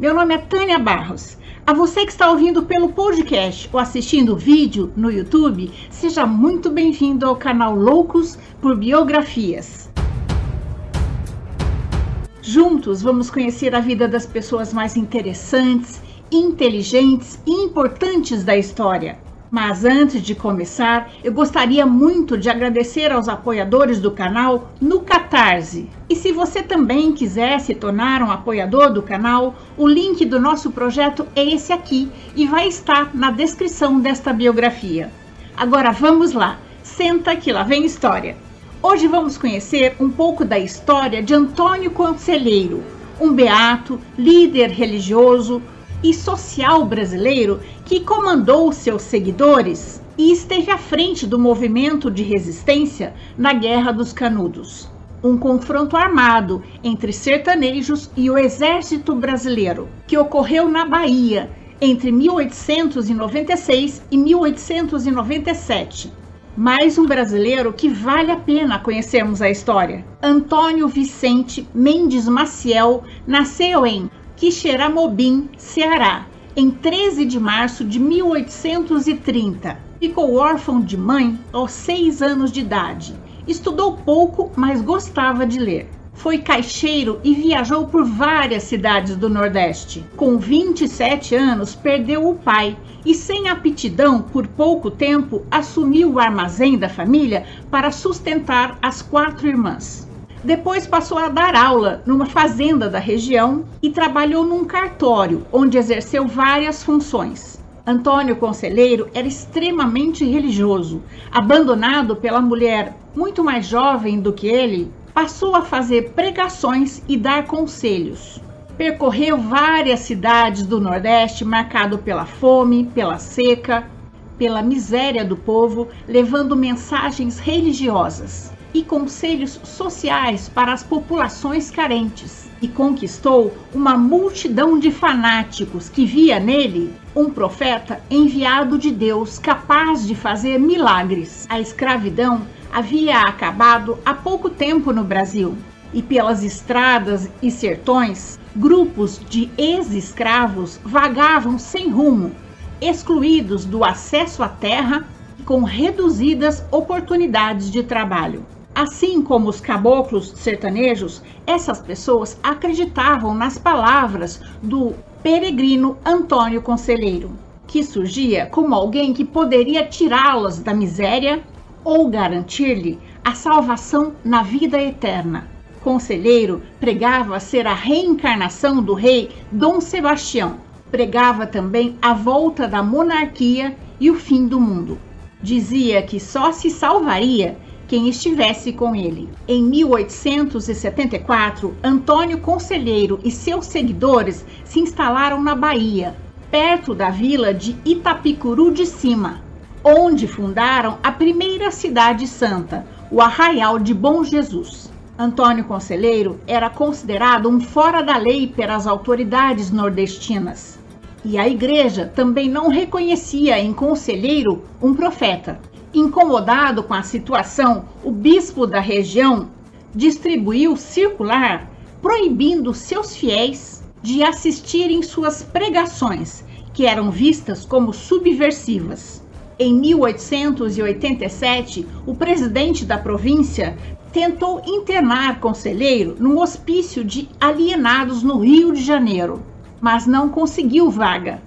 Meu nome é Tânia Barros. A você que está ouvindo pelo podcast ou assistindo o vídeo no YouTube, seja muito bem-vindo ao canal Loucos por Biografias. Juntos vamos conhecer a vida das pessoas mais interessantes, inteligentes e importantes da história. Mas antes de começar, eu gostaria muito de agradecer aos apoiadores do canal no Catarse. E se você também quiser se tornar um apoiador do canal, o link do nosso projeto é esse aqui e vai estar na descrição desta biografia. Agora vamos lá, senta que lá vem história. Hoje vamos conhecer um pouco da história de Antônio Conselheiro, um beato, líder religioso, e social brasileiro que comandou seus seguidores e esteve à frente do movimento de resistência na Guerra dos Canudos. Um confronto armado entre sertanejos e o exército brasileiro, que ocorreu na Bahia entre 1896 e 1897. Mais um brasileiro que vale a pena conhecermos a história. Antônio Vicente Mendes Maciel nasceu em Quixeramobim, Ceará, em 13 de março de 1830. Ficou órfão de mãe aos seis anos de idade. Estudou pouco, mas gostava de ler. Foi caixeiro e viajou por várias cidades do Nordeste. Com 27 anos, perdeu o pai e, sem aptidão, por pouco tempo, assumiu o armazém da família para sustentar as quatro irmãs. Depois passou a dar aula numa fazenda da região e trabalhou num cartório, onde exerceu várias funções. Antônio Conselheiro era extremamente religioso. Abandonado pela mulher muito mais jovem do que ele, passou a fazer pregações e dar conselhos. Percorreu várias cidades do Nordeste, marcado pela fome, pela seca, pela miséria do povo, levando mensagens religiosas e conselhos sociais para as populações carentes e conquistou uma multidão de fanáticos que via nele um profeta enviado de Deus capaz de fazer milagres. A escravidão havia acabado há pouco tempo no Brasil e pelas estradas e sertões, grupos de ex-escravos vagavam sem rumo, excluídos do acesso à terra com reduzidas oportunidades de trabalho. Assim como os caboclos sertanejos, essas pessoas acreditavam nas palavras do peregrino Antônio Conselheiro, que surgia como alguém que poderia tirá-las da miséria ou garantir-lhe a salvação na vida eterna. Conselheiro pregava ser a reencarnação do rei Dom Sebastião. Pregava também a volta da monarquia e o fim do mundo. Dizia que só se salvaria quem estivesse com ele. Em 1874, Antônio Conselheiro e seus seguidores se instalaram na Bahia, perto da vila de Itapicuru de Cima, onde fundaram a primeira cidade santa, o Arraial de Bom Jesus. Antônio Conselheiro era considerado um fora da lei pelas autoridades nordestinas. E a igreja também não reconhecia em Conselheiro um profeta. Incomodado com a situação, o bispo da região distribuiu circular proibindo seus fiéis de assistirem suas pregações, que eram vistas como subversivas. Em 1887, o presidente da província tentou internar conselheiro num hospício de alienados no Rio de Janeiro, mas não conseguiu vaga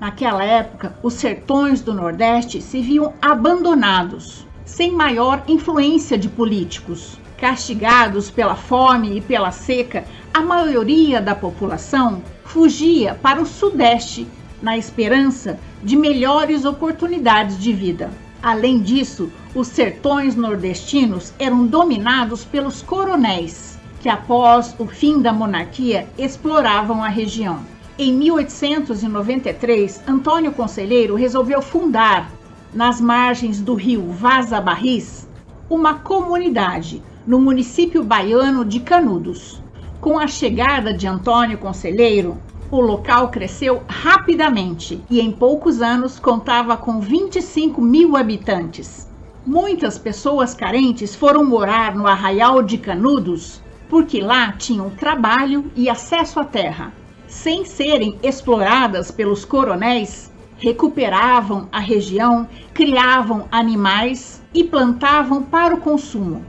Naquela época, os sertões do Nordeste se viam abandonados, sem maior influência de políticos. Castigados pela fome e pela seca, a maioria da população fugia para o Sudeste na esperança de melhores oportunidades de vida. Além disso, os sertões nordestinos eram dominados pelos coronéis, que após o fim da monarquia exploravam a região. Em 1893, Antônio Conselheiro resolveu fundar, nas margens do rio Vaza Barris, uma comunidade no município baiano de Canudos. Com a chegada de Antônio Conselheiro, o local cresceu rapidamente e em poucos anos contava com 25 mil habitantes. Muitas pessoas carentes foram morar no Arraial de Canudos porque lá tinham trabalho e acesso à terra sem serem exploradas pelos coronéis, recuperavam a região, criavam animais e plantavam para o consumo.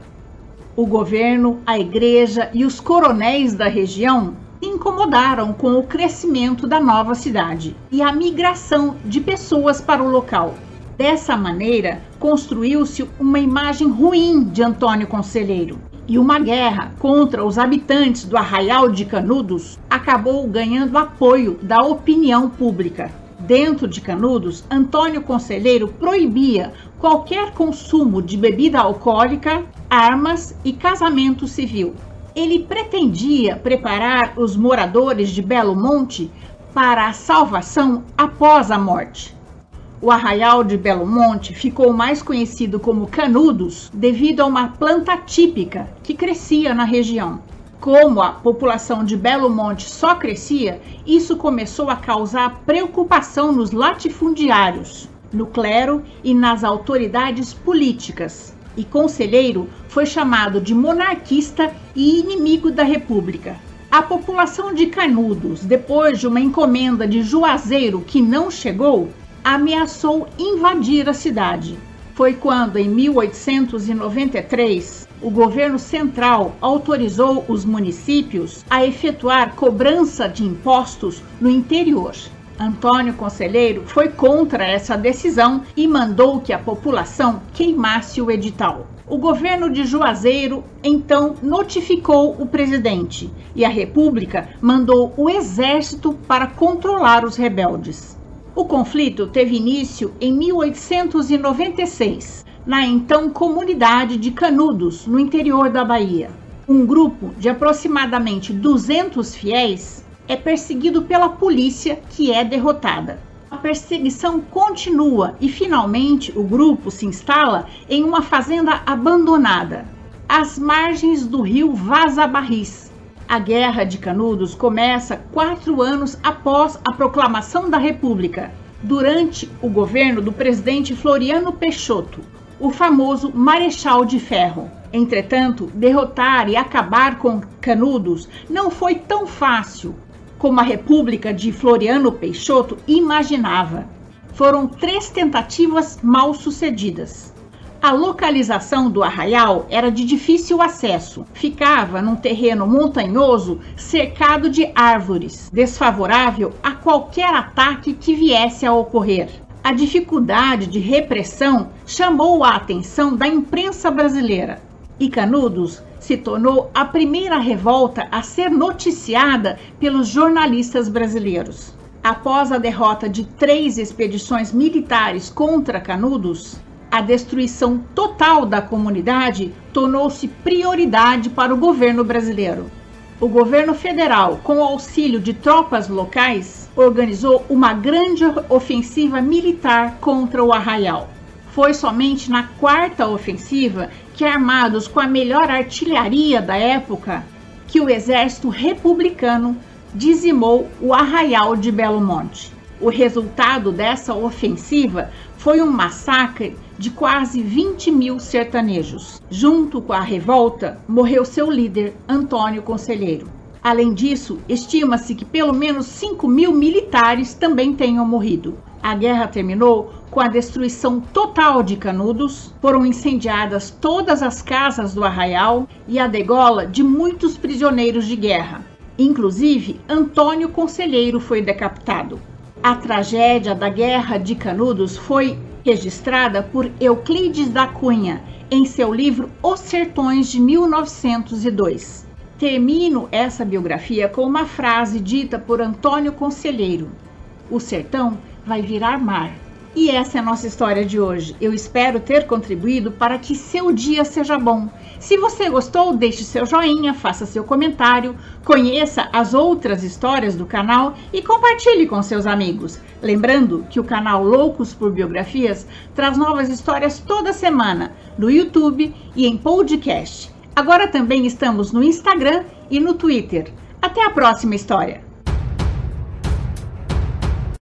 O governo, a igreja e os coronéis da região se incomodaram com o crescimento da nova cidade e a migração de pessoas para o local. Dessa maneira, construiu-se uma imagem ruim de Antônio Conselheiro, e uma guerra contra os habitantes do Arraial de Canudos acabou ganhando apoio da opinião pública. Dentro de Canudos, Antônio Conselheiro proibia qualquer consumo de bebida alcoólica, armas e casamento civil. Ele pretendia preparar os moradores de Belo Monte para a salvação após a morte. O arraial de Belo Monte ficou mais conhecido como Canudos devido a uma planta típica que crescia na região. Como a população de Belo Monte só crescia, isso começou a causar preocupação nos latifundiários, no clero e nas autoridades políticas. E Conselheiro foi chamado de monarquista e inimigo da República. A população de Canudos, depois de uma encomenda de Juazeiro que não chegou, ameaçou invadir a cidade. Foi quando, em 1893, o governo central autorizou os municípios a efetuar cobrança de impostos no interior. Antônio Conselheiro foi contra essa decisão e mandou que a população queimasse o edital. O governo de Juazeiro então notificou o presidente e a República mandou o exército para controlar os rebeldes. O conflito teve início em 1896, na então comunidade de Canudos, no interior da Bahia. Um grupo de aproximadamente 200 fiéis é perseguido pela polícia, que é derrotada. A perseguição continua e finalmente o grupo se instala em uma fazenda abandonada, às margens do rio Vaza Barris, a Guerra de Canudos começa quatro anos após a proclamação da República, durante o governo do presidente Floriano Peixoto, o famoso Marechal de Ferro. Entretanto, derrotar e acabar com Canudos não foi tão fácil como a República de Floriano Peixoto imaginava. Foram três tentativas mal sucedidas. A localização do arraial era de difícil acesso. Ficava num terreno montanhoso cercado de árvores, desfavorável a qualquer ataque que viesse a ocorrer. A dificuldade de repressão chamou a atenção da imprensa brasileira e Canudos se tornou a primeira revolta a ser noticiada pelos jornalistas brasileiros. Após a derrota de três expedições militares contra Canudos, a destruição total da comunidade tornou-se prioridade para o governo brasileiro. O governo federal, com o auxílio de tropas locais, organizou uma grande ofensiva militar contra o arraial. Foi somente na quarta ofensiva que, armados com a melhor artilharia da época, que o exército republicano dizimou o arraial de Belo Monte. O resultado dessa ofensiva foi um massacre de quase 20 mil sertanejos. Junto com a revolta, morreu seu líder, Antônio Conselheiro. Além disso, estima-se que pelo menos 5 mil militares também tenham morrido. A guerra terminou com a destruição total de Canudos, foram incendiadas todas as casas do arraial e a degola de muitos prisioneiros de guerra. Inclusive, Antônio Conselheiro foi decapitado. A tragédia da Guerra de Canudos foi registrada por Euclides da Cunha em seu livro Os Sertões de 1902. Termino essa biografia com uma frase dita por Antônio Conselheiro: O sertão vai virar mar. E essa é a nossa história de hoje. Eu espero ter contribuído para que seu dia seja bom. Se você gostou, deixe seu joinha, faça seu comentário, conheça as outras histórias do canal e compartilhe com seus amigos. Lembrando que o canal Loucos por Biografias traz novas histórias toda semana no YouTube e em podcast. Agora também estamos no Instagram e no Twitter. Até a próxima história!